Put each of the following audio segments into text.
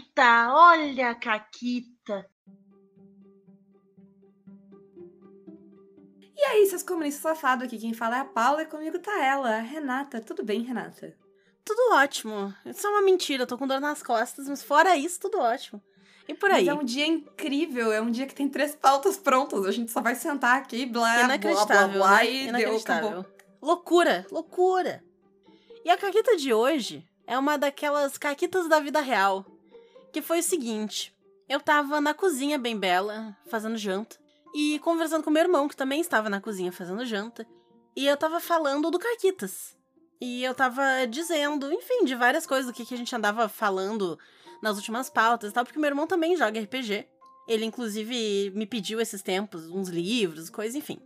Caquita, olha a Caquita. E aí, seus comunistas safados, aqui quem fala é a Paula e comigo tá ela, a Renata. Tudo bem, Renata? Tudo ótimo. Isso é uma mentira, eu tô com dor nas costas, mas fora isso, tudo ótimo. E por aí? Mas é um dia incrível, é um dia que tem três pautas prontas. A gente só vai sentar aqui, blá, blá, blá, blá, né? e deu, acabou. Loucura, loucura. E a caquita de hoje é uma daquelas caquitas da vida real. Que foi o seguinte: eu tava na cozinha bem bela, fazendo janta, e conversando com meu irmão, que também estava na cozinha fazendo janta, e eu tava falando do Caquitas. E eu tava dizendo, enfim, de várias coisas, do que, que a gente andava falando nas últimas pautas e tal, porque meu irmão também joga RPG. Ele, inclusive, me pediu esses tempos uns livros, coisa, enfim.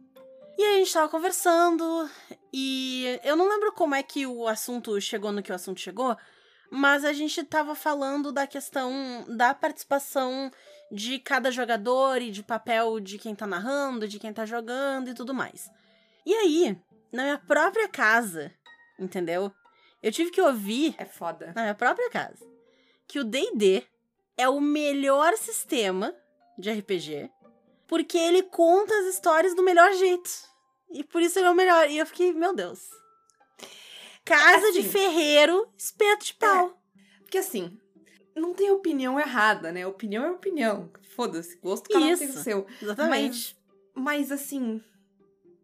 E aí a gente tava conversando, e eu não lembro como é que o assunto chegou no que o assunto chegou, mas a gente tava falando da questão da participação de cada jogador e de papel de quem tá narrando, de quem tá jogando e tudo mais. E aí, na minha própria casa, entendeu? Eu tive que ouvir. É foda. Na minha própria casa. Que o DD é o melhor sistema de RPG porque ele conta as histórias do melhor jeito. E por isso ele é o melhor. E eu fiquei, meu Deus. Casa assim, de ferreiro, espeto de pau. É, porque assim, não tem opinião errada, né? Opinião é opinião. Foda-se, gosto cada um tem o seu. Exatamente. Mas, mas assim,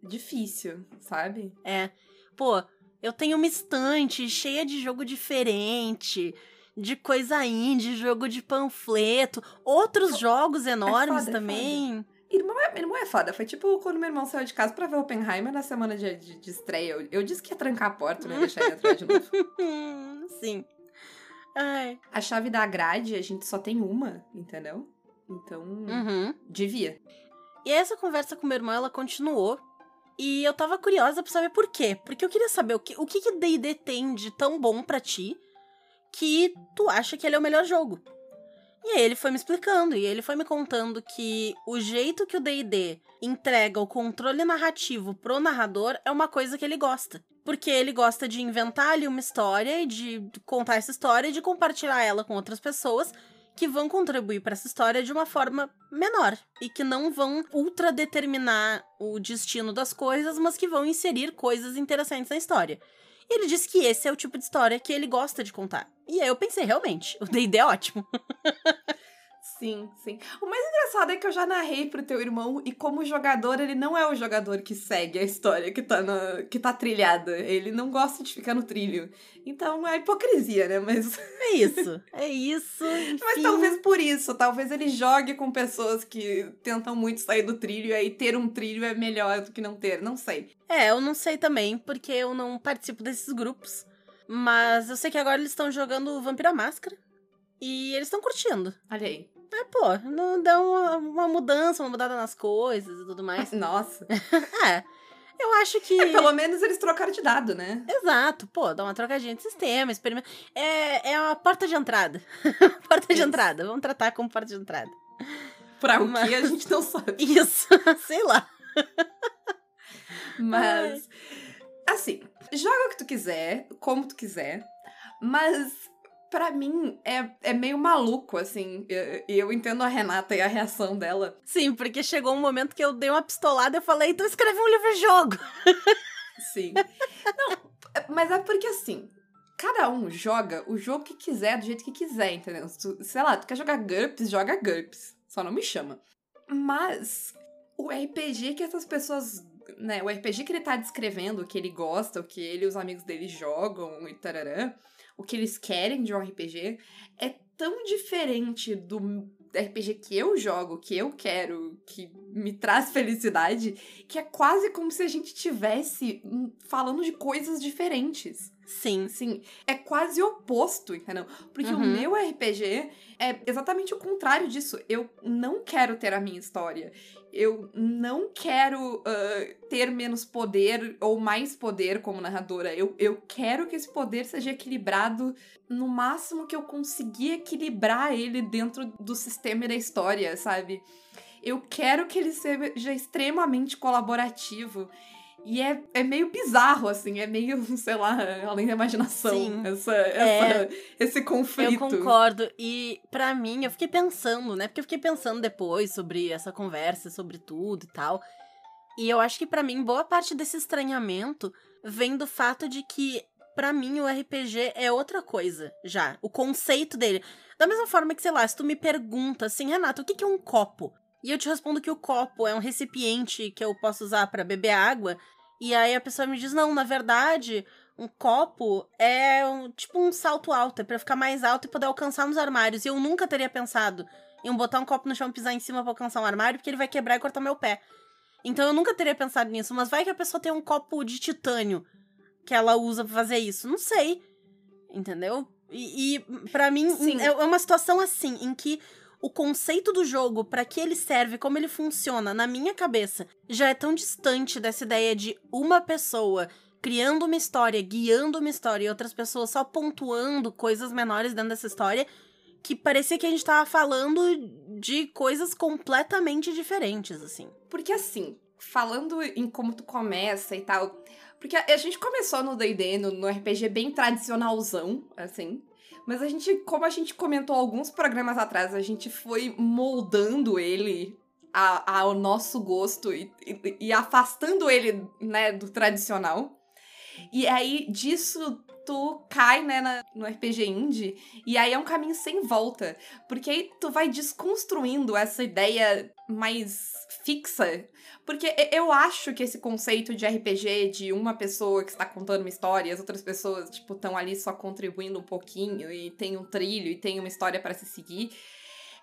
difícil, sabe? É. Pô, eu tenho uma estante cheia de jogo diferente, de coisa indie, jogo de panfleto, outros jogos é enormes é foda, também. Irmão é, irmão é foda. Foi tipo quando meu irmão saiu de casa pra ver Oppenheimer na semana de, de, de estreia. Eu, eu, disse que ia trancar a porta, não ia deixar ele entrar de novo. Sim. Ai. A chave da grade, a gente só tem uma, entendeu? Então, uhum. devia. E essa conversa com meu irmão, ela continuou. E eu tava curiosa pra saber por quê. Porque eu queria saber o que o que D&D tem de tão bom para ti que tu acha que ele é o melhor jogo. E aí ele foi me explicando, e ele foi me contando que o jeito que o D&D entrega o controle narrativo pro narrador é uma coisa que ele gosta. Porque ele gosta de inventar ali uma história e de contar essa história e de compartilhar ela com outras pessoas que vão contribuir para essa história de uma forma menor e que não vão ultra determinar o destino das coisas, mas que vão inserir coisas interessantes na história. E ele disse que esse é o tipo de história que ele gosta de contar. E aí eu pensei, realmente, o D&D é ótimo. Sim, sim. O mais engraçado é que eu já narrei pro teu irmão e como jogador, ele não é o jogador que segue a história que tá, na, que tá trilhada. Ele não gosta de ficar no trilho. Então é hipocrisia, né? Mas. É isso. É isso. Enfim. Mas talvez por isso. Talvez ele jogue com pessoas que tentam muito sair do trilho e aí ter um trilho é melhor do que não ter. Não sei. É, eu não sei também, porque eu não participo desses grupos. Mas eu sei que agora eles estão jogando Vampira Máscara. E eles estão curtindo. Olha aí. É, pô, não dá uma, uma mudança, uma mudada nas coisas e tudo mais. Nossa. é. Eu acho que. É, pelo menos eles trocaram de dado, né? Exato, pô, dá uma trocadinha de sistema, experimenta. É, é uma porta de entrada. porta Isso. de entrada. Vamos tratar como porta de entrada. Pra o Mas... que a gente não sabe. Isso, sei lá. Mas. Assim, joga o que tu quiser, como tu quiser. Mas para mim, é, é meio maluco, assim. E eu, eu, entendo a Renata e a reação dela. Sim, porque chegou um momento que eu dei uma pistolada e falei, então escreve um livro-jogo. Sim. Não, mas é porque assim, cada um joga o jogo que quiser, do jeito que quiser, entendeu? Tu, sei lá, tu quer jogar GURPS, joga GURPS. Só não me chama. Mas o RPG que essas pessoas. Né, o RPG que ele tá descrevendo, o que ele gosta, o que ele e os amigos dele jogam e tararã o que eles querem de um RPG é tão diferente do RPG que eu jogo, que eu quero, que me traz felicidade, que é quase como se a gente tivesse falando de coisas diferentes. Sim. Sim. É quase oposto, entendeu? Porque uhum. o meu RPG é exatamente o contrário disso. Eu não quero ter a minha história eu não quero uh, ter menos poder ou mais poder como narradora. Eu, eu quero que esse poder seja equilibrado no máximo que eu conseguir equilibrar ele dentro do sistema e da história, sabe? Eu quero que ele seja extremamente colaborativo. E é, é meio bizarro, assim, é meio, sei lá, além da imaginação, Sim. essa, essa, esse conflito. Eu concordo. E pra mim, eu fiquei pensando, né? Porque eu fiquei pensando depois sobre essa conversa, sobre tudo e tal. E eu acho que pra mim, boa parte desse estranhamento vem do fato de que, pra mim, o RPG é outra coisa já. O conceito dele. Da mesma forma que, sei lá, se tu me pergunta assim, Renato, o que que é um copo? E eu te respondo que o copo é um recipiente que eu posso usar pra beber água. E aí a pessoa me diz: não, na verdade, um copo é um, tipo um salto alto, é pra ficar mais alto e poder alcançar nos armários. E eu nunca teria pensado em botar um copo no chão e pisar em cima pra alcançar um armário, porque ele vai quebrar e cortar meu pé. Então eu nunca teria pensado nisso. Mas vai que a pessoa tem um copo de titânio que ela usa pra fazer isso. Não sei. Entendeu? E, e para mim Sim. é uma situação assim, em que o conceito do jogo, pra que ele serve, como ele funciona, na minha cabeça, já é tão distante dessa ideia de uma pessoa criando uma história, guiando uma história e outras pessoas só pontuando coisas menores dentro dessa história, que parecia que a gente tava falando de coisas completamente diferentes, assim. Porque assim, falando em como tu começa e tal. Porque a gente começou no DD, no RPG bem tradicionalzão, assim. Mas a gente, como a gente comentou alguns programas atrás, a gente foi moldando ele a- ao nosso gosto e, e- e afastando ele, né, do tradicional. E aí, disso, tu cai, né, na- no RPG indie, e aí é um caminho sem volta. Porque aí tu vai desconstruindo essa ideia mais fixa. Porque eu acho que esse conceito de RPG de uma pessoa que está contando uma história e as outras pessoas, tipo, estão ali só contribuindo um pouquinho e tem um trilho e tem uma história para se seguir.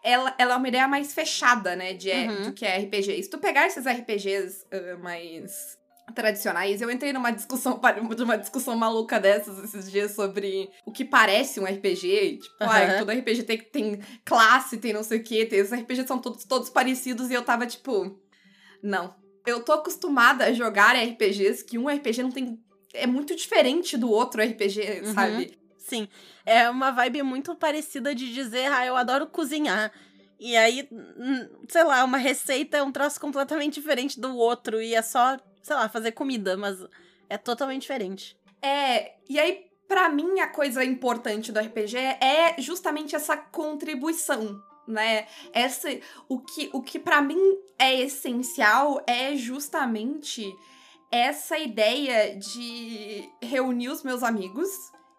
Ela, ela é uma ideia mais fechada, né, de, Uhum. do que é RPG. E se tu pegar esses RPGs ah, mais tradicionais, eu entrei numa discussão, uma discussão maluca dessas esses dias sobre o que parece um RPG. Tipo, Aham. ai, todo RPG tem, tem classe, tem não sei o quê, tem, os RPGs são todos, todos parecidos e eu tava tipo, não. Eu tô acostumada a jogar RPGs que um RPG não tem. É muito diferente do outro RPG, Uhum. sabe? Sim, é uma vibe muito parecida de dizer, ah, eu adoro cozinhar. E aí, sei lá, uma receita é um troço completamente diferente do outro e é só, sei lá, fazer comida, mas é totalmente diferente. É, e aí, pra mim, a coisa importante do RPG é justamente essa contribuição, né? Essa, o que, o que para mim é essencial é justamente essa ideia de reunir os meus amigos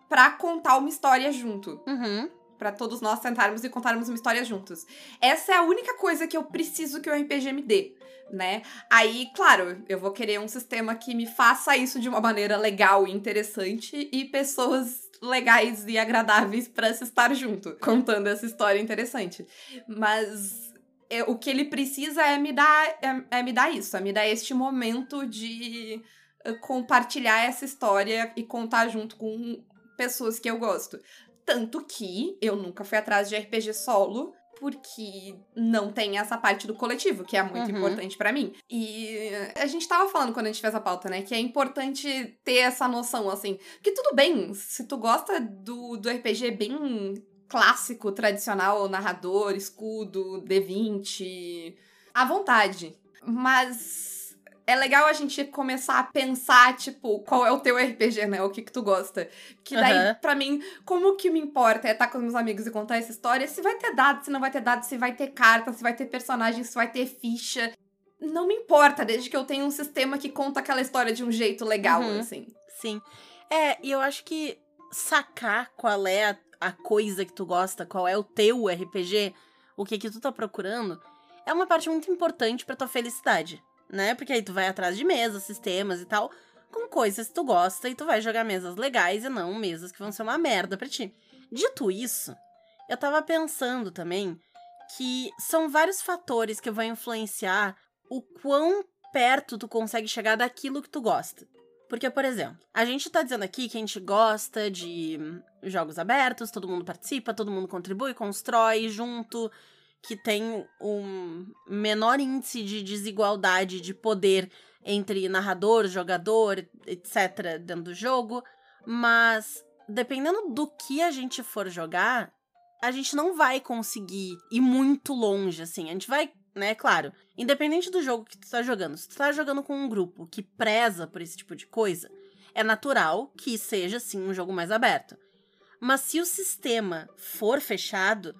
pra contar uma história junto. Uhum. Pra todos nós sentarmos e contarmos uma história juntos. Essa é a única coisa que eu preciso que o RPG me dê, né? Aí, claro, eu vou querer um sistema que me faça isso de uma maneira legal e interessante e pessoas legais e agradáveis pra se estar junto, contando essa história interessante. Mas é, o que ele precisa é me dar é, é me dar isso, é me dar este momento de eh, compartilhar essa história e contar junto com pessoas que eu gosto. Tanto que eu nunca fui atrás de RPG solo, porque não tem essa parte do coletivo, que é muito Uhum. importante pra mim. E a gente tava falando quando a gente fez a pauta, né? Que é importante ter essa noção, assim. Que tudo bem, se tu gosta do, do RPG bem clássico, tradicional, narrador, escudo, D20, à vontade. Mas é legal a gente começar a pensar, tipo, qual é o teu RPG, né? O que que tu gosta. Que daí, Aham. pra mim, como que me importa é estar com os meus amigos e contar essa história, se vai ter dado, se não vai ter dado, se vai ter carta, se vai ter personagem, se vai ter ficha. Não me importa, desde que eu tenha um sistema que conta aquela história de um jeito legal, Uhum. assim. Sim. É, e eu acho que sacar qual é a, a coisa que tu gosta, qual é o teu RPG, o que que tu tá procurando, é uma parte muito importante pra tua felicidade, né? Porque aí tu vai atrás de mesas, sistemas e tal, com coisas que tu gosta e tu vai jogar mesas legais e não mesas que vão ser uma merda pra ti. Dito isso, eu tava pensando também que são vários fatores que vão influenciar o quão perto tu consegue chegar daquilo que tu gosta. Porque, por exemplo, a gente tá dizendo aqui que a gente gosta de hum, jogos abertos, todo mundo participa, todo mundo contribui, constrói junto, que tem um menor índice de desigualdade de poder entre narrador, jogador, etc., dentro do jogo. Mas, dependendo do que a gente for jogar, a gente não vai conseguir ir muito longe, assim. A gente vai né? Claro, independente do jogo que tu tá jogando, se tu tá jogando com um grupo que preza por esse tipo de coisa, é natural que seja, sim, um jogo mais aberto. Mas se o sistema for fechado,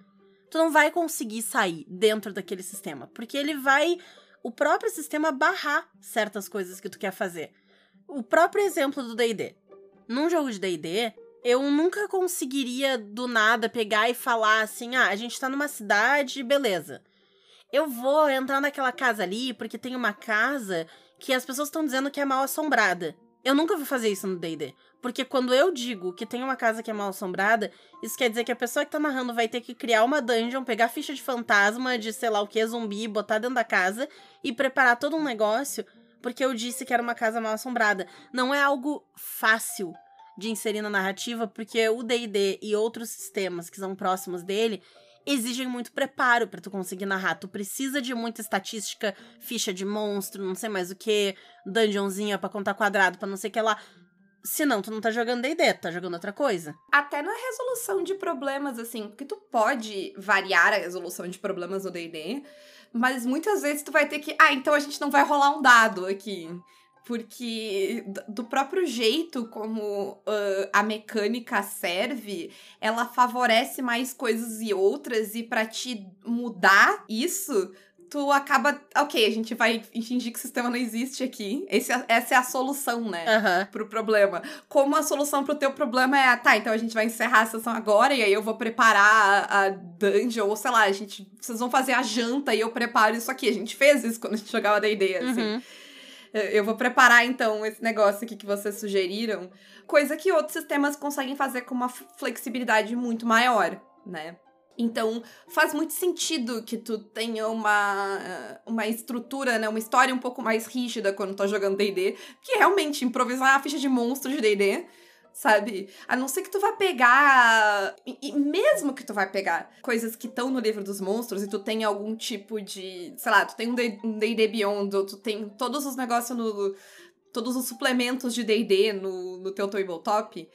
tu não vai conseguir sair dentro daquele sistema, porque ele vai o próprio sistema barrar certas coisas que tu quer fazer. O próprio exemplo do D&D. Num jogo de D&D, eu nunca conseguiria do nada pegar e falar assim: "Ah, a gente tá numa cidade, beleza. Eu vou entrar naquela casa ali porque tem uma casa que as pessoas estão dizendo que é mal assombrada. Eu nunca vou fazer isso no D&D. Porque quando eu digo que tem uma casa que é mal assombrada, isso quer dizer que a pessoa que tá narrando vai ter que criar uma dungeon, pegar ficha de fantasma, de sei lá o que, zumbi, botar dentro da casa e preparar todo um negócio porque eu disse que era uma casa mal assombrada. Não é algo fácil de inserir na narrativa, porque o D&D e outros sistemas que são próximos dele exigem muito preparo para tu conseguir narrar. Tu precisa de muita estatística, ficha de monstro, não sei mais o que, dungeonzinha para contar quadrado, para não sei o que lá. Senão, tu não tá jogando D&D, tu tá jogando outra coisa. Até na resolução de problemas, assim, porque tu pode variar a resolução de problemas no D&D, mas muitas vezes tu vai ter que, ah, então a gente não vai rolar um dado aqui. Porque do próprio jeito como uh, a mecânica serve, ela favorece mais coisas e outras, e para te mudar isso, tu acaba. Ok, a gente vai fingir que o sistema não existe aqui. Esse, é, essa é a solução, né? Uhum. Pro problema. Como a solução pro teu problema é, tá, então a gente vai encerrar a sessão agora e aí eu vou preparar a, a dungeon, ou sei lá, a gente. Vocês vão fazer a janta e eu preparo isso aqui. A gente fez isso quando a gente jogava DD, assim. Uhum. Eu vou preparar, então, esse negócio aqui que vocês sugeriram. Coisa que outros sistemas conseguem fazer com uma flexibilidade muito maior, né? Então, faz muito sentido que tu tenha uma, uma estrutura, né? Uma história um pouco mais rígida quando tu tá jogando D&D. Que realmente, improvisar a ficha de monstro de D&D sabe? A não ser que tu vá pegar. E, mesmo que tu vai pegar coisas que estão no livro dos monstros e tu tem algum tipo de. Sei lá, tu tem um DD Beyond, ou tu tem todos os negócios no. Todos os suplementos de DD no, no teu tabletop,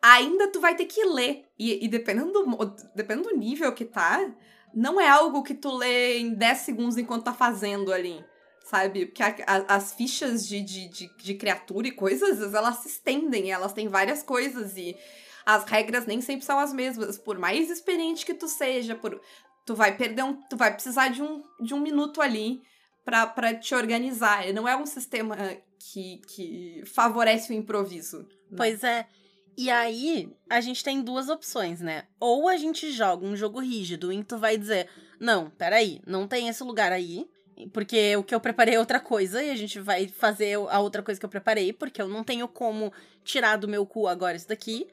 ainda tu vai ter que ler. E, e dependendo, do, dependendo do nível que tá, não é algo que tu lê em 10 segundos enquanto tá fazendo ali sabe? Porque a, a, as fichas de, de, de, de, criatura e coisas, elas se estendem, elas têm várias coisas e as regras nem sempre são as mesmas. Por mais experiente que tu seja, por, tu vai perder um. Tu vai precisar de um, de um minuto ali pra te organizar. Não é um sistema que, que favorece o improviso. Né? Pois é. E aí, a gente tem duas opções, né? Ou a gente joga um jogo rígido em que tu vai dizer: Não, peraí, não tem esse lugar aí porque o que eu preparei é outra coisa e a gente vai fazer a outra coisa que eu preparei, porque eu não tenho como tirar do meu cu agora isso daqui.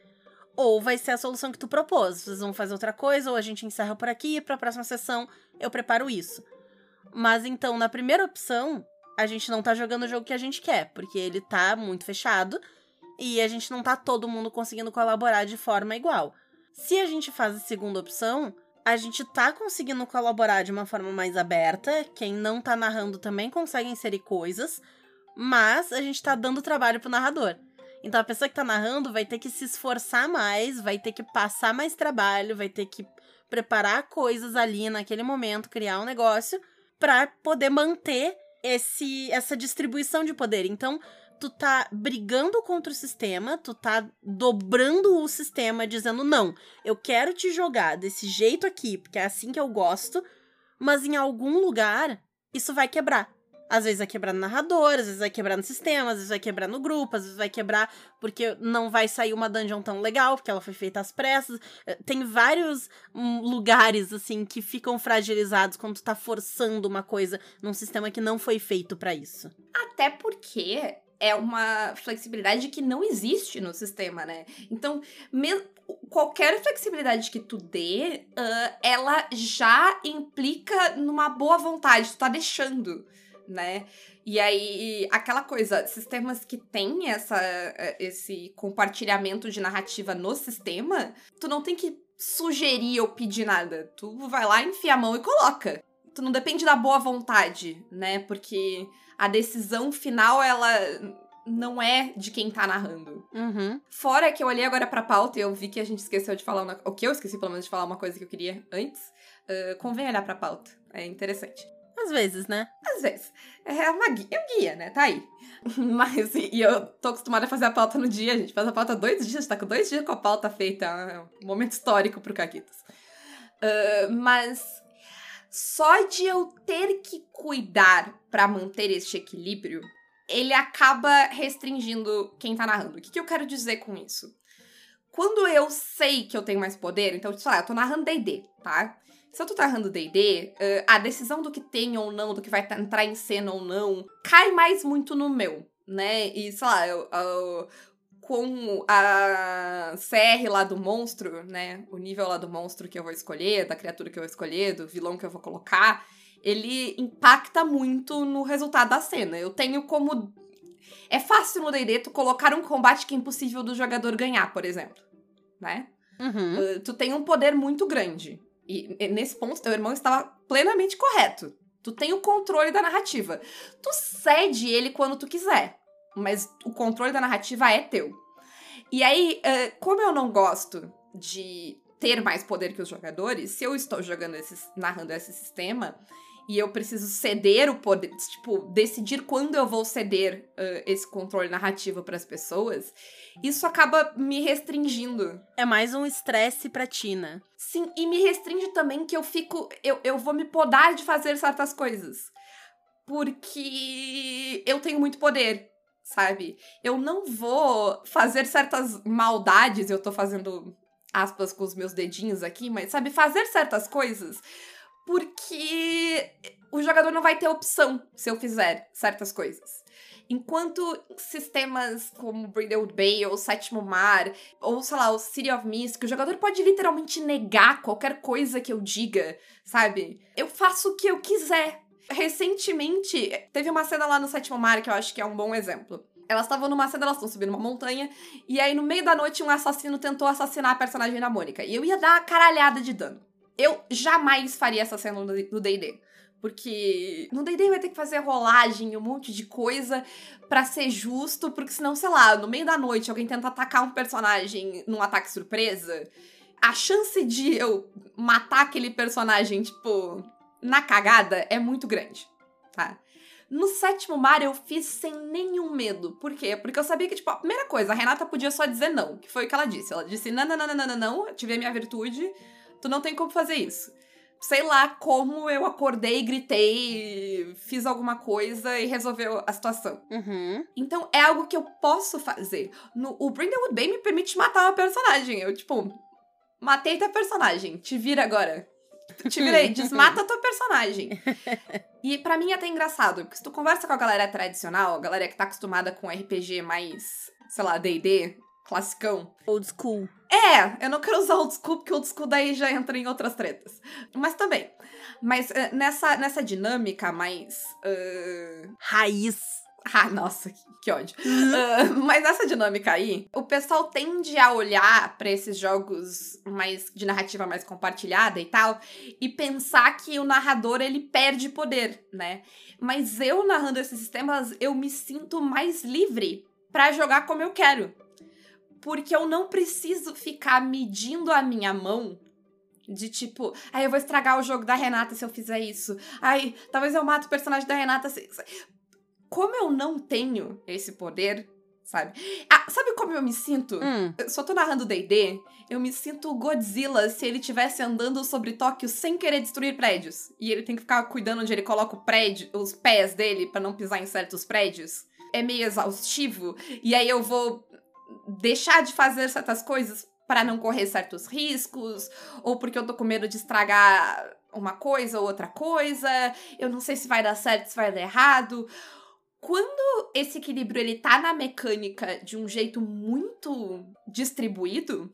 Ou vai ser a solução que tu propôs. Vocês vão fazer outra coisa, ou a gente encerra por aqui e pra próxima sessão eu preparo isso. Mas então, na primeira opção, a gente não tá jogando o jogo que a gente quer, porque ele tá muito fechado e a gente não tá todo mundo conseguindo colaborar de forma igual. Se a gente faz a segunda opção, a gente tá conseguindo colaborar de uma forma mais aberta. Quem não tá narrando também consegue inserir coisas, mas a gente tá dando trabalho pro narrador. Então a pessoa que tá narrando vai ter que se esforçar mais, vai ter que passar mais trabalho, vai ter que preparar coisas ali naquele momento, criar um negócio para poder manter esse essa distribuição de poder. Então, tu tá brigando contra o sistema, tu tá dobrando o sistema, dizendo: não, eu quero te jogar desse jeito aqui, porque é assim que eu gosto, mas em algum lugar isso vai quebrar. Às vezes vai quebrar no narrador, às vezes vai quebrar no sistema, às vezes vai quebrar no grupo, às vezes vai quebrar porque não vai sair uma dungeon tão legal, porque ela foi feita às pressas. Eh, tem vários hum, lugares, assim, que ficam fragilizados quando tu tá forçando uma coisa num sistema que não foi feito para isso. Até porque é uma flexibilidade que não existe no sistema, né? Então, qualquer flexibilidade que tu dê, uh, ela já implica numa boa vontade, tu tá deixando, né? E aí, aquela coisa, sistemas que têm essa, esse compartilhamento de narrativa no sistema, tu não tem que sugerir ou pedir nada. Tu vai lá, enfia a mão e coloca. Tu não depende da boa vontade, né? Porque a decisão final, ela não é de quem tá narrando. Uhum. Fora que eu olhei agora pra pauta e eu vi que a gente esqueceu de falar uma... O que eu esqueci, pelo menos, de falar uma coisa que eu queria antes. Uh, convém olhar pra pauta. É interessante. Às vezes, né? Às vezes. É uma guia, é um guia, né? Tá aí. Mas, e, e eu tô acostumada a fazer a pauta no dia, a gente faz a pauta dois dias, tá com dois dias com a pauta feita. É um momento histórico pro Caquitas. Uh, mas só de eu ter que cuidar para manter este equilíbrio, ele acaba restringindo quem tá narrando. O que, que eu quero dizer com isso? Quando eu sei que eu tenho mais poder, então, sei lá, eu tô narrando D&D, tá? Se eu tô narrando D&D, uh, a decisão do que tem ou não, do que vai entrar em cena ou não, cai mais muito no meu, né? E, sei lá, eu, eu, com a CR lá do monstro, né? O nível lá do monstro que eu vou escolher, da criatura que eu vou escolher, do vilão que eu vou colocar, ele impacta muito no resultado da cena. Eu tenho como. É fácil no D&D tu colocar um combate que é impossível do jogador ganhar, por exemplo, né? Uhum. Uh, tu tem um poder muito grande. E nesse ponto, teu irmão estava plenamente correto. Tu tem o controle da narrativa. Tu cede ele quando tu quiser. Mas o controle da narrativa é teu. E aí, como eu não gosto de ter mais poder que os jogadores, se eu estou jogando esse, narrando esse sistema, e eu preciso ceder o poder, tipo, decidir quando eu vou ceder uh, esse controle narrativo para as pessoas, isso acaba me restringindo. É mais um estresse pra Tina. Sim, e me restringe também que eu fico. Eu, eu vou me podar de fazer certas coisas. Porque eu tenho muito poder, sabe? Eu não vou fazer certas maldades, eu tô fazendo aspas com os meus dedinhos aqui, mas sabe, fazer certas coisas porque o jogador não vai ter opção se eu fizer certas coisas. Enquanto sistemas como Brindlewood Bay ou Sétimo Mar, ou sei lá, o City of Mist, que o jogador pode literalmente negar qualquer coisa que eu diga, sabe? Eu faço o que eu quiser. Recentemente, teve uma cena lá no Sétimo Mar que eu acho que é um bom exemplo. Elas estavam numa cena, elas estão subindo uma montanha, e aí no meio da noite um assassino tentou assassinar a personagem da Mônica. E eu ia dar uma caralhada de dano. Eu jamais faria essa cena no D&D. Porque no D&D vai ter que fazer rolagem, um monte de coisa para ser justo, porque senão, sei lá, no meio da noite alguém tenta atacar um personagem num ataque surpresa, a chance de eu matar aquele personagem, tipo, na cagada é muito grande, tá? No sétimo mar eu fiz sem nenhum medo. Por quê? Porque eu sabia que, tipo, a primeira coisa, a Renata podia só dizer não, que foi o que ela disse. Ela disse: não, não, não, não, não, não, tive a minha virtude Tu não tem como fazer isso. Sei lá como eu acordei, gritei, fiz alguma coisa e resolveu a situação. Uhum. Então é algo que eu posso fazer. No, o Brindlewood Bay me permite matar uma personagem. Eu, tipo, matei tua personagem. Te vira agora. Te virei, desmata tua personagem. E para mim é até engraçado, porque se tu conversa com a galera tradicional, a galera que tá acostumada com RPG mais, sei lá, DD, classicão. Old school. É, eu não quero usar old school, porque old school daí já entra em outras tretas. Mas também. Mas uh, nessa, nessa dinâmica mais. Uh... Raiz. Ah, nossa, que ódio. Uh, mas nessa dinâmica aí, o pessoal tende a olhar para esses jogos mais de narrativa mais compartilhada e tal, e pensar que o narrador ele perde poder, né? Mas eu narrando esses sistemas, eu me sinto mais livre para jogar como eu quero porque eu não preciso ficar medindo a minha mão de tipo, ai, eu vou estragar o jogo da Renata se eu fizer isso. Ai, talvez eu mate o personagem da Renata se. Como eu não tenho esse poder, sabe? Ah, sabe como eu me sinto? Hum. Eu só tô narrando DD, eu me sinto Godzilla se ele estivesse andando sobre Tóquio sem querer destruir prédios. E ele tem que ficar cuidando onde ele coloca o prédio, os pés dele para não pisar em certos prédios. É meio exaustivo. E aí eu vou deixar de fazer certas coisas para não correr certos riscos, ou porque eu tô com medo de estragar uma coisa ou outra coisa, eu não sei se vai dar certo, se vai dar errado. Quando esse equilíbrio ele tá na mecânica de um jeito muito distribuído,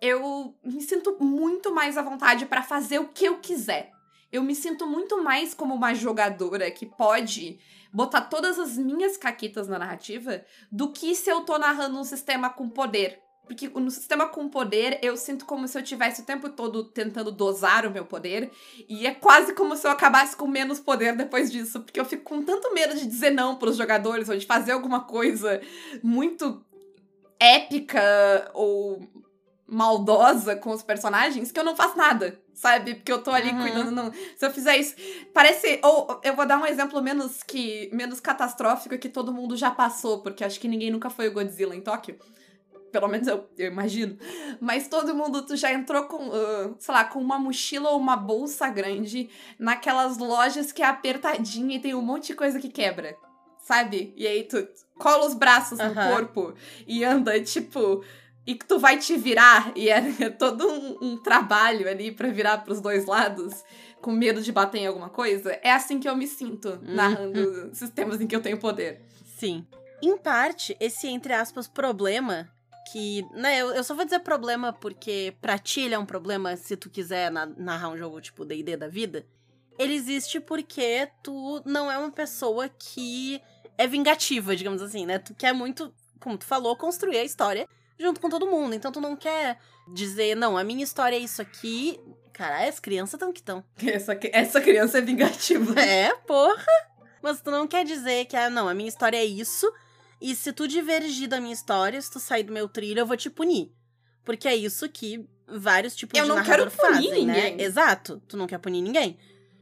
eu me sinto muito mais à vontade para fazer o que eu quiser. Eu me sinto muito mais como uma jogadora que pode botar todas as minhas caquitas na narrativa do que se eu tô narrando um sistema com poder. Porque no sistema com poder, eu sinto como se eu tivesse o tempo todo tentando dosar o meu poder. E é quase como se eu acabasse com menos poder depois disso. Porque eu fico com tanto medo de dizer não pros jogadores, ou de fazer alguma coisa muito épica ou maldosa com os personagens que eu não faço nada, sabe? Porque eu tô ali Uhum. cuidando. Não. Se eu fizer isso. Parece. Ou eu vou dar um exemplo menos que menos catastrófico que todo mundo já passou, porque acho que ninguém nunca foi o Godzilla em Tóquio. Pelo menos eu, eu imagino. Mas todo mundo tu já entrou com, ah, sei lá, com uma mochila ou uma bolsa grande naquelas lojas que é apertadinha e tem um monte de coisa que quebra. Sabe? E aí tu cola os braços no corpo e anda, tipo. E que tu vai te virar, e é, é todo um, um trabalho ali pra virar pros dois lados, com medo de bater em alguma coisa. É assim que eu me sinto, Uhum. narrando sistemas em que eu tenho poder. Sim. Em parte, esse, entre aspas, problema, que, né, eu, eu só vou dizer problema porque pra ti ele é um problema se tu quiser na- narrar um jogo tipo D&D da vida, ele existe porque tu não é uma pessoa que é vingativa, digamos assim, né? Tu quer muito, como tu falou, construir a história junto com todo mundo. Então tu não quer dizer, não, a minha história é isso aqui. Caralho, as crianças tão que tão. Essa, essa criança é vingativa. É, porra. Mas tu não quer dizer que, ah, não, a minha história é isso. E se tu divergir da minha história, se tu sair do meu trilho, eu vou te punir. Porque é isso que vários tipos Eu de não narrador quero punir fazem, ninguém. né? Exato. Tu não quer punir ninguém.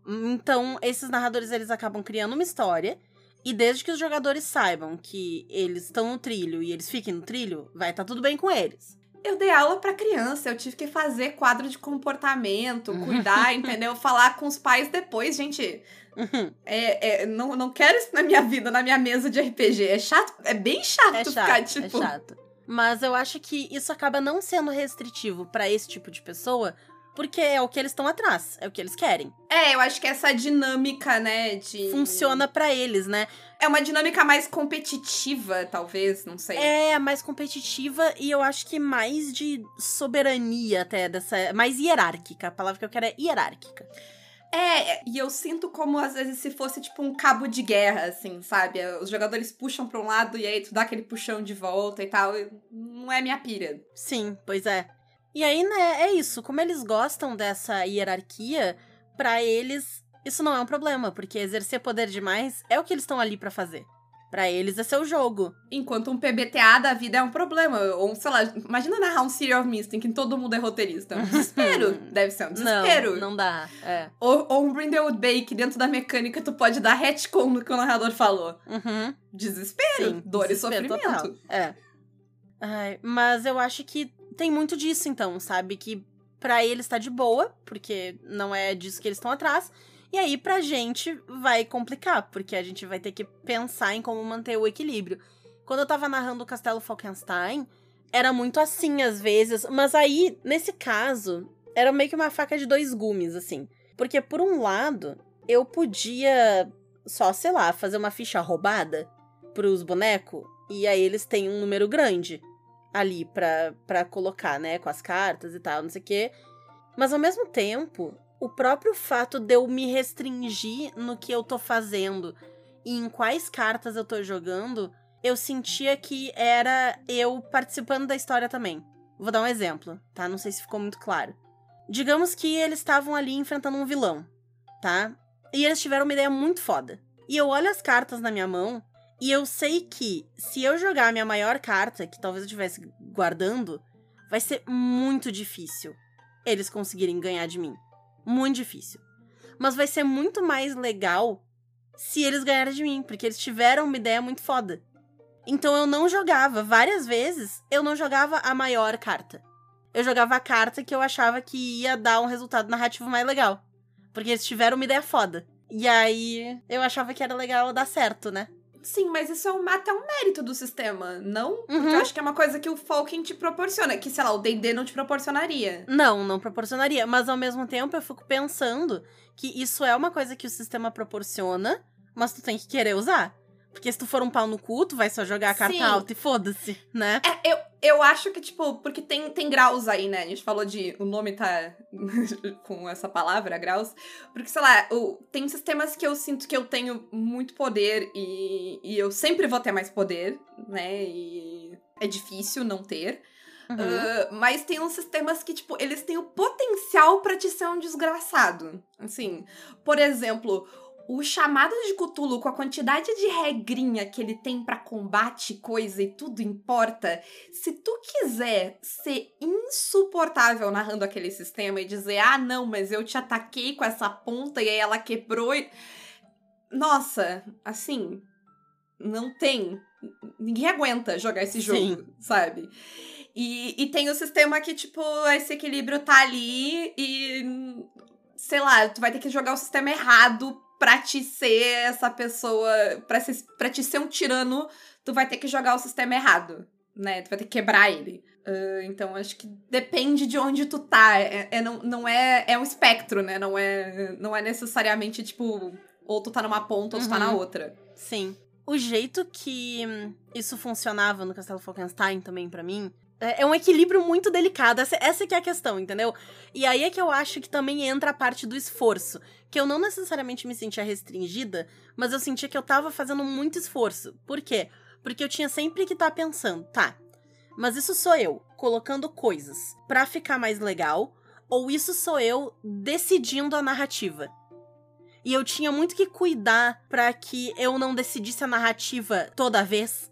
Então, esses narradores, eles acabam criando uma história. E desde que os jogadores saibam que eles estão no trilho e eles fiquem no trilho, vai estar tudo bem com eles. Eu dei aula pra criança, eu tive que fazer quadro de comportamento, cuidar, entendeu? Falar com os pais depois, gente. Uhum. É, é, não, não quero isso na minha vida, na minha mesa de RPG. É chato, é bem chato, É ficar, chato, tipo. é chato. Mas eu acho que isso acaba não sendo restritivo pra esse tipo de pessoa, porque é o que eles estão atrás, é o que eles querem. É, eu acho que essa dinâmica, né, de. Funciona pra eles, né? É uma dinâmica mais competitiva, talvez, não sei. É mais competitiva e eu acho que mais de soberania até dessa, mais hierárquica. A palavra que eu quero é hierárquica. É, e eu sinto como às vezes se fosse tipo um cabo de guerra, assim, sabe? Os jogadores puxam pra um lado e aí tu dá aquele puxão de volta e tal. Não é minha pira. Sim, pois é. E aí, né, é isso. Como eles gostam dessa hierarquia, pra eles isso não é um problema, porque exercer poder demais é o que eles estão ali pra fazer. Pra eles é seu jogo. Enquanto um PBTA da vida é um problema. Ou, sei lá, imagina narrar um of Mist em que todo mundo é roteirista. Um desespero. Deve ser um desespero. Não, não dá. É. Ou, ou um Brindlewood Bay que dentro da mecânica tu pode dar retcon no que o narrador falou. Uhum. Desespero, Sim, dor desespero e sofrimento. total. É. Ai, mas eu acho que tem muito disso, então, sabe? Que pra eles tá de boa, porque não é disso que eles estão atrás. E aí, pra gente, vai complicar, porque a gente vai ter que pensar em como manter o equilíbrio. Quando eu tava narrando o Castelo Falkenstein, era muito assim às vezes, mas aí, nesse caso, era meio que uma faca de dois gumes, assim. Porque, por um lado, eu podia só, sei lá, fazer uma ficha roubada pros bonecos, e aí eles têm um número grande ali pra colocar, né, com as cartas e tal, não sei o quê. Mas ao mesmo tempo, o próprio fato de eu me restringir no que eu tô fazendo e em quais cartas eu tô jogando, eu sentia que era eu participando da história também. Vou dar um exemplo, tá? Não sei se ficou muito claro. Digamos que eles estavam ali enfrentando um vilão, tá? E eles tiveram uma ideia muito foda. E eu olho as cartas na minha mão e eu sei que se eu jogar a minha maior carta, que talvez eu estivesse guardando, vai ser muito difícil eles conseguirem ganhar de mim. Muito difícil. Mas vai ser muito mais legal se eles ganharem de mim, porque eles tiveram uma ideia muito foda. Então eu não jogava, várias vezes, eu não jogava a maior carta. Eu jogava a carta que eu achava que ia dar um resultado narrativo mais legal. Porque eles tiveram uma ideia foda. E aí eu achava que era legal dar certo, né? Sim, mas isso é um, até um mérito do sistema, não? Porque Uhum. eu acho que é uma coisa que o Falken te proporciona, que, sei lá, o D&D não te proporcionaria. Não, não proporcionaria. Mas ao mesmo tempo eu fico pensando que isso é uma coisa que o sistema proporciona, mas tu tem que querer usar. Porque se tu for um pau no cu, tu vai só jogar a carta Sim. alta e foda-se, né? É, eu, eu acho que, tipo, porque tem, tem graus aí, né? A gente falou de. O nome tá com essa palavra, graus. Porque, sei lá, tem sistemas que eu sinto que eu tenho muito poder e, e eu sempre vou ter mais poder, né? E é difícil não ter. Uhum. Ah, mas tem uns sistemas que, tipo, eles têm o potencial pra te ser um desgraçado. Assim, por exemplo, o chamado de Cthulhu, com a quantidade de regrinha que ele tem para combate, coisa e tudo importa, se tu quiser ser insuportável narrando aquele sistema e dizer, ah, não, mas eu te ataquei com essa ponta e aí ela quebrou e. Nossa, assim, não tem. Ninguém aguenta jogar esse jogo, Sim. sabe? E, e tem o sistema que, tipo, esse equilíbrio tá ali e. Sei lá, tu vai ter que jogar o sistema errado pra te ser essa pessoa. Pra, ser, pra te ser um tirano, tu vai ter que jogar o sistema errado, né? Tu vai ter que quebrar ele. Uh, então, acho que depende de onde tu tá. É, é, não, não é, é um espectro, né? Não é, não é necessariamente, tipo, ou tu tá numa ponta ou tu tá na Uhum. outra. Sim. O jeito que isso funcionava no Castelo Falkenstein também pra mim é é um equilíbrio muito delicado. Essa, essa que é a questão, entendeu? E aí é que eu acho que também entra a parte do esforço. Que eu não necessariamente me sentia restringida, mas eu sentia que eu tava fazendo muito esforço. Por quê? Porque eu tinha sempre que estar pensando, tá, mas isso sou eu colocando coisas pra ficar mais legal, ou isso sou eu decidindo a narrativa? E eu tinha muito que cuidar pra que eu não decidisse a narrativa toda vez.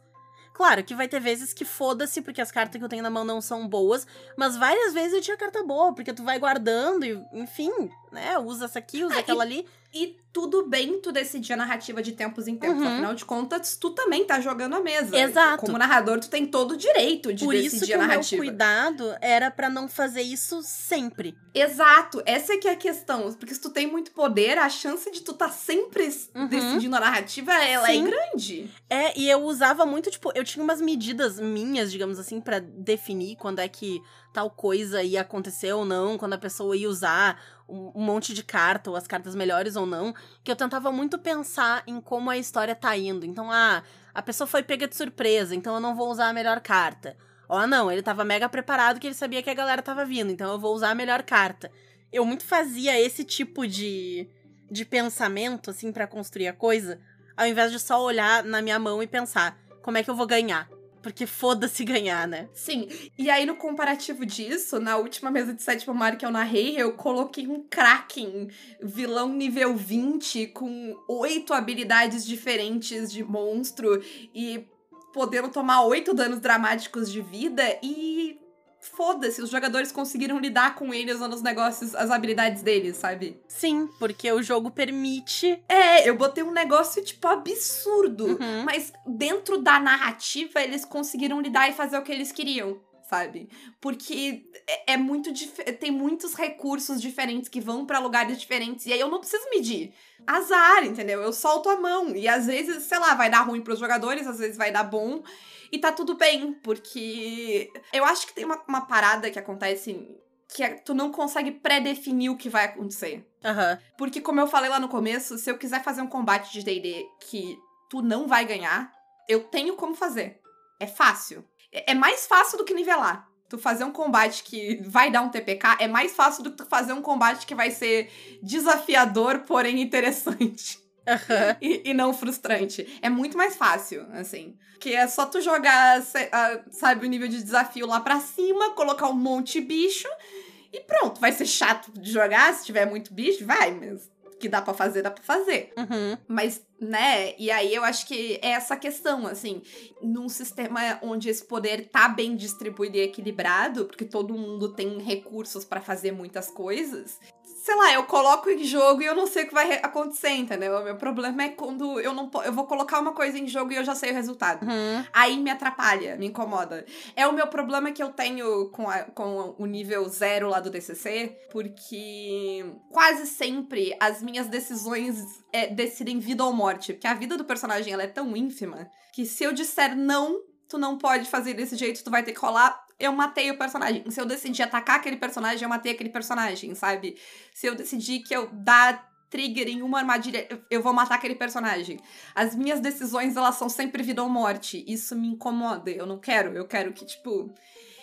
Claro que vai ter vezes que foda-se, porque as cartas que eu tenho na mão não são boas, mas várias vezes eu tinha carta boa, porque tu vai guardando e, enfim, né? Usa essa aqui, usa Ah, aquela ali. E tudo bem tu decidir a narrativa de tempos em tempos. Uhum. Afinal de contas, tu também tá jogando a mesa. Exato. Como narrador, tu tem todo o direito de Por decidir isso que a o meu narrativa. cuidado era pra não fazer isso sempre. Exato, essa é que é a questão. Porque se tu tem muito poder, a chance de tu tá sempre Uhum. decidindo a narrativa, ela Sim. é grande. É, e eu usava muito, tipo, eu tinha umas medidas minhas, digamos assim, pra definir quando é que tal coisa ia acontecer ou não, quando a pessoa ia usar um, monte de carta, ou as cartas melhores ou não, que eu tentava muito pensar em como a história tá indo. Então, ah, a pessoa foi pega de surpresa, então eu não vou usar a melhor carta. Ó, não, ele tava mega preparado que ele sabia que a galera tava vindo, então eu vou usar a melhor carta. Eu muito fazia esse tipo de, de pensamento, assim, pra construir a coisa, ao invés de só olhar na minha mão e pensar como é que eu vou ganhar. Porque foda-se ganhar, né? Sim, e aí no comparativo disso, na última mesa de sétimo mar que eu narrei, eu coloquei um Kraken, vilão nível 20, com oito habilidades diferentes de monstro e podendo tomar oito danos dramáticos de vida e. Foda-se, os jogadores conseguiram lidar com ele usando os negócios, as habilidades deles, sabe? Sim, porque o jogo permite. É, eu botei um negócio, tipo, absurdo. Uhum. Mas dentro da narrativa, eles conseguiram lidar e fazer o que eles queriam, sabe? Porque é, é muito tem muitos recursos diferentes que vão pra lugares diferentes e aí eu não preciso medir. Azar, entendeu? Eu solto a mão e às vezes, sei lá, vai dar ruim pros jogadores, às vezes vai dar bom e tá tudo bem, porque eu acho que tem uma, uma parada que acontece que é, tu não consegue pré-definir o que vai acontecer. Aham. Porque, como eu falei lá no começo, se eu quiser fazer um combate de DD que tu não vai ganhar, eu tenho como fazer. É fácil. É é mais fácil do que nivelar. Tu fazer um combate que vai dar um TPK é mais fácil do que tu fazer um combate que vai ser desafiador, porém interessante. Aham. E, e não frustrante. É muito mais fácil, assim. Que é só tu jogar, ah, sabe, o nível de desafio lá pra cima, colocar um monte de bicho e pronto. Vai ser chato de jogar se tiver muito bicho? Vai, mas que dá pra fazer, dá pra fazer. Uhum. Mas, né, e aí eu acho que é essa questão, assim, num sistema onde esse poder tá bem distribuído e equilibrado, porque todo mundo tem recursos pra fazer muitas coisas. Sei lá, eu coloco em jogo e eu não sei o que vai acontecer, entendeu? O meu problema é quando eu não eu vou colocar uma coisa em jogo e eu já sei o resultado. Uhum. Aí me atrapalha, me incomoda. É o meu problema que eu tenho com, a- com o nível zero lá do DCC, porque quase sempre as minhas decisões é, decidem vida ou morte. Porque a vida do personagem ela é tão ínfima que se eu disser não, tu não pode fazer desse jeito, tu vai ter que rolar. Eu matei o personagem. Se eu decidir atacar aquele personagem, eu matei aquele personagem, sabe? Se eu decidir que eu dar trigger em uma armadilha, eu- vou matar aquele personagem. As minhas decisões, elas são sempre vida ou morte. Isso me incomoda. Eu não quero. Eu quero que, tipo.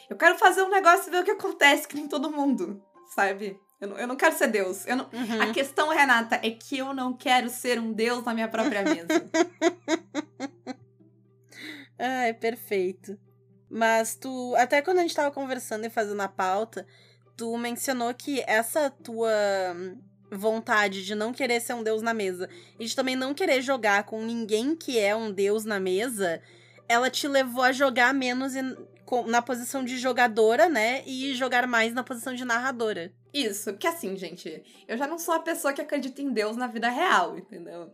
Eu quero fazer um negócio e ver o que acontece, que nem todo mundo, sabe? Eu não, eu não quero ser Deus. Eu não... Uhum. A questão, Renata, é que eu não quero ser um Deus na minha própria mesa. Ai, perfeito. Mas tu, até quando a gente tava conversando e fazendo a pauta, tu mencionou que essa tua vontade de não querer ser um deus na mesa e de também não querer jogar com ninguém que é um deus na mesa, ela te levou a jogar menos na posição de jogadora, né? E jogar mais na posição de narradora. Isso, porque assim, gente, eu já não sou a pessoa que acredita em Deus na vida real, entendeu?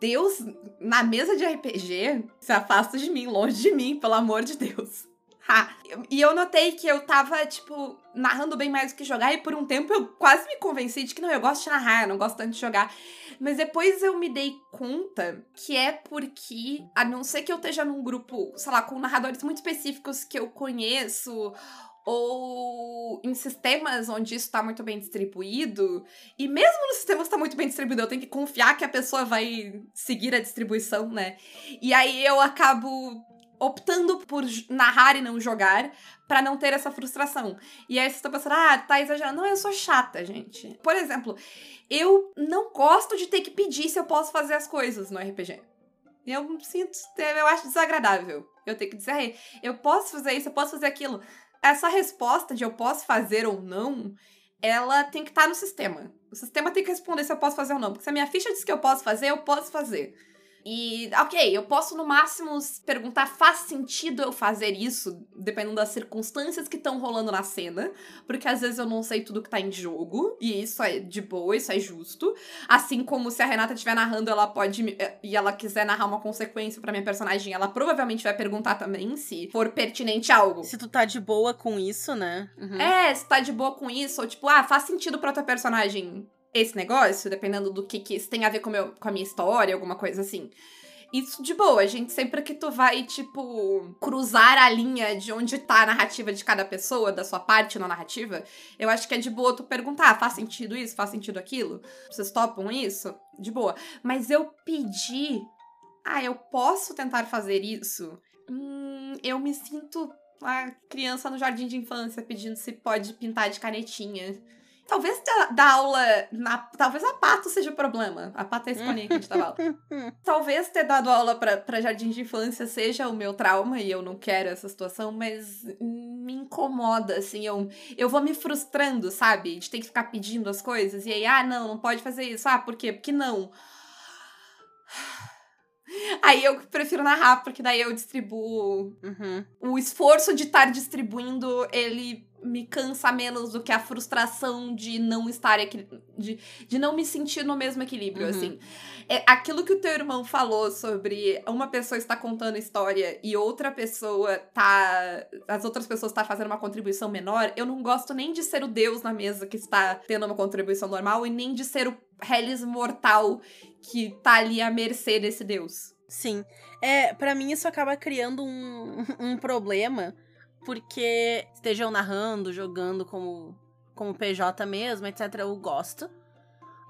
Deus na mesa de RPG se afasta de mim, longe de mim, pelo amor de Deus. Ha. E eu notei que eu tava, tipo, narrando bem mais do que jogar, e por um tempo eu quase me convenci de que não, eu gosto de narrar, eu não gosto tanto de jogar. Mas depois eu me dei conta que é porque, a não ser que eu esteja num grupo, sei lá, com narradores muito específicos que eu conheço, ou em sistemas onde isso está muito bem distribuído, e mesmo no sistema que está muito bem distribuído, eu tenho que confiar que a pessoa vai seguir a distribuição, né? E aí eu acabo optando por narrar e não jogar para não ter essa frustração. E aí você tá pensando, ah, tá exagerando. Não, eu sou chata, gente. Por exemplo, eu não gosto de ter que pedir se eu posso fazer as coisas no RPG. Eu sinto, eu acho desagradável. Eu tenho que dizer, eu posso fazer isso, eu posso fazer aquilo. Essa resposta de eu posso fazer ou não, ela tem que estar tá no sistema. O sistema tem que responder se eu posso fazer ou não. Porque se a minha ficha diz que eu posso fazer, eu posso fazer. E, ok, eu posso no máximo perguntar: faz sentido eu fazer isso? Dependendo das circunstâncias que estão rolando na cena. Porque às vezes eu não sei tudo que tá em jogo. E isso é de boa, isso é justo. Assim como se a Renata estiver narrando, ela pode. Eh, e ela quiser narrar uma consequência para minha personagem, ela provavelmente vai perguntar também se for pertinente algo. Se tu tá de boa com isso, né? Uhum. É, se tá de boa com isso, ou tipo, ah, faz sentido pra tua personagem esse negócio, dependendo do que, que isso tem a ver com, meu, com a minha história, alguma coisa assim. Isso de boa, gente. Sempre que tu vai, tipo, cruzar a linha de onde tá a narrativa de cada pessoa, da sua parte na narrativa, eu acho que é de boa tu perguntar: faz sentido isso? Faz sentido aquilo? Vocês topam isso? De boa. Mas eu pedi. Ah, eu posso tentar fazer isso? Hum, eu me sinto a criança no jardim de infância pedindo se pode pintar de canetinha. Talvez dar aula. Na, talvez a Pato seja o problema. A Pato é a escolinha que a gente dava aula. talvez ter dado aula pra, pra jardim de infância seja o meu trauma e eu não quero essa situação, mas me incomoda, assim. Eu, eu vou me frustrando, sabe? De ter que ficar pedindo as coisas. E aí, ah, não, não pode fazer isso. Ah, por quê? Porque não. Aí eu prefiro narrar, porque daí eu distribuo. Uhum. O esforço de estar distribuindo, ele me cansa menos do que a frustração de não estar de, de não me sentir no mesmo equilíbrio, uhum. assim. É aquilo que o teu irmão falou sobre uma pessoa está contando história e outra pessoa tá as outras pessoas tá fazendo uma contribuição menor, eu não gosto nem de ser o deus na mesa que está tendo uma contribuição normal e nem de ser o Hellis mortal que tá ali à mercê desse deus. Sim. É, para mim isso acaba criando um, um problema porque estejam narrando, jogando como, como PJ mesmo, etc., eu gosto.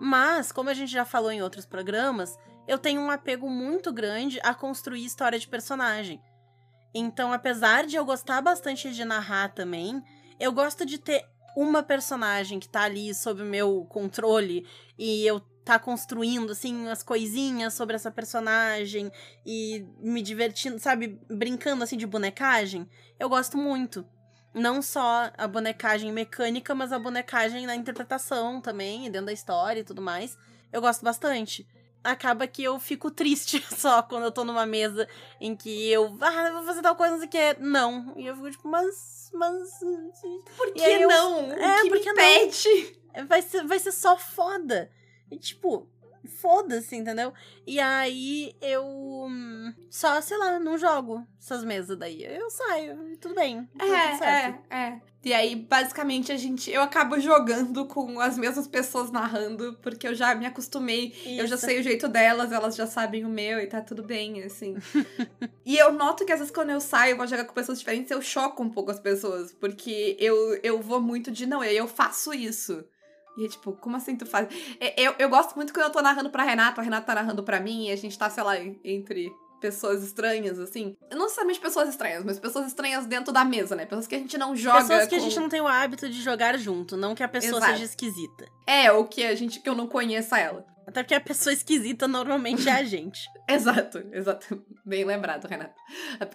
Mas, como a gente já falou em outros programas, eu tenho um apego muito grande a construir história de personagem. Então, apesar de eu gostar bastante de narrar também, eu gosto de ter uma personagem que tá ali sob o meu controle e eu tá construindo, assim, as coisinhas sobre essa personagem e me divertindo, sabe, brincando, assim, de bonecagem, eu gosto muito. Não só a bonecagem mecânica, mas a bonecagem na interpretação também, dentro da história e tudo mais. Eu gosto bastante. Acaba que eu fico triste só quando eu tô numa mesa em que eu, ah, vou fazer tal coisa, não sei o que. Não. E eu fico tipo, mas. Mas. Por que não? Eu, é, que porque não? Vai ser, vai ser só foda. E, tipo, foda-se, entendeu? E aí eu só, sei lá, não jogo essas mesas daí. Eu saio, tudo bem. É, tudo é, é. E aí, basicamente, a gente. Eu acabo jogando com as mesmas pessoas narrando, porque eu já me acostumei. Isso. Eu já sei o jeito delas, elas já sabem o meu e tá tudo bem, assim. e eu noto que às vezes quando eu saio, eu vou jogar com pessoas diferentes, eu choco um pouco as pessoas. Porque eu, eu vou muito de, não, eu faço isso. E é tipo, como assim tu faz? É, eu, eu gosto muito quando eu tô narrando pra Renato, a Renata tá narrando pra mim, e a gente tá, sei lá, entre pessoas estranhas, assim. Não necessariamente pessoas estranhas, mas pessoas estranhas dentro da mesa, né? Pessoas que a gente não joga. Pessoas que com... a gente não tem o hábito de jogar junto, não que a pessoa Exato. seja esquisita. É, ou que a gente que eu não conheça ela. Até porque a pessoa esquisita normalmente é a gente. Exato, exato. Bem lembrado, Renata.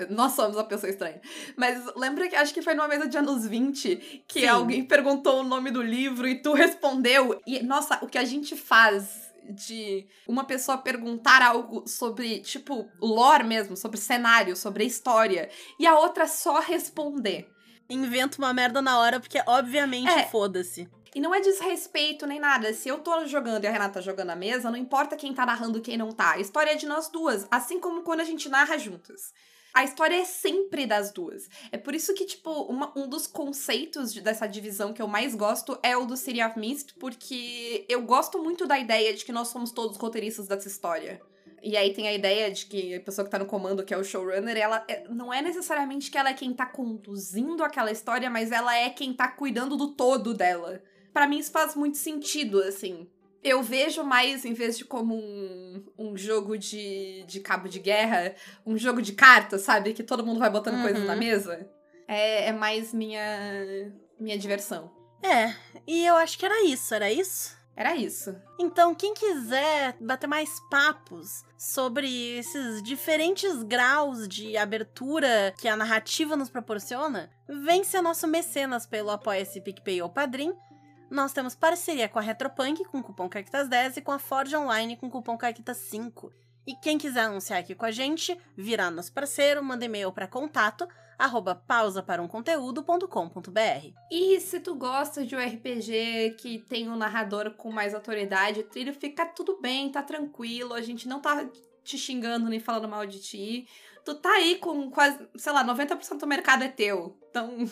Nós somos a pessoa estranha. Mas lembra que acho que foi numa mesa de anos 20 que Sim. alguém perguntou o nome do livro e tu respondeu. E, nossa, o que a gente faz de uma pessoa perguntar algo sobre, tipo, lore mesmo, sobre cenário, sobre história, e a outra só responder. Inventa uma merda na hora, porque obviamente É. foda-se. E não é desrespeito nem nada. Se eu tô jogando e a Renata tá jogando a mesa, não importa quem tá narrando e quem não tá. A história é de nós duas, assim como quando a gente narra juntas. A história é sempre das duas. É por isso que, tipo, uma- um dos conceitos de- dessa divisão que eu mais gosto é o do City of Mist, porque eu gosto muito da ideia de que nós somos todos roteiristas dessa história. E aí tem a ideia de que a pessoa que tá no comando, que é o showrunner, ela é- não é necessariamente que ela é quem tá conduzindo aquela história, mas ela é quem tá cuidando do todo dela. Pra mim isso faz muito sentido, assim. Eu vejo mais, em vez de como um, um jogo de, de cabo de guerra, um jogo de cartas, sabe? Que todo mundo vai botando Uhum. coisas na mesa. É, é mais minha, minha diversão. É, e eu acho que era isso, era isso? Era isso. Então, quem quiser bater mais papos sobre esses diferentes graus de abertura que a narrativa nos proporciona, vem ser nosso mecenas pelo Apoia-se PicPay ou Padrim. Nós temos parceria com a Retropunk com cupom CAQUITAS10 e com a Forge Online com cupom CAQUITAS5. E quem quiser anunciar aqui com a gente, virar nosso parceiro, manda e-mail para contato arroba pausa para um conteúdo.com.br. E se tu gosta de um RPG que tem um narrador com mais autoridade, trilho, fica tudo bem, tá tranquilo, a gente não tá te xingando nem falando mal de ti. Tu tá aí com quase, sei lá, 90% do mercado é teu. Então,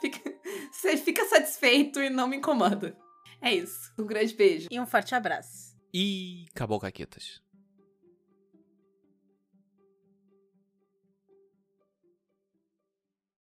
fica, você fica satisfeito e não me incomoda. É isso. Um grande beijo. E um forte abraço. E acabou, Caquetas.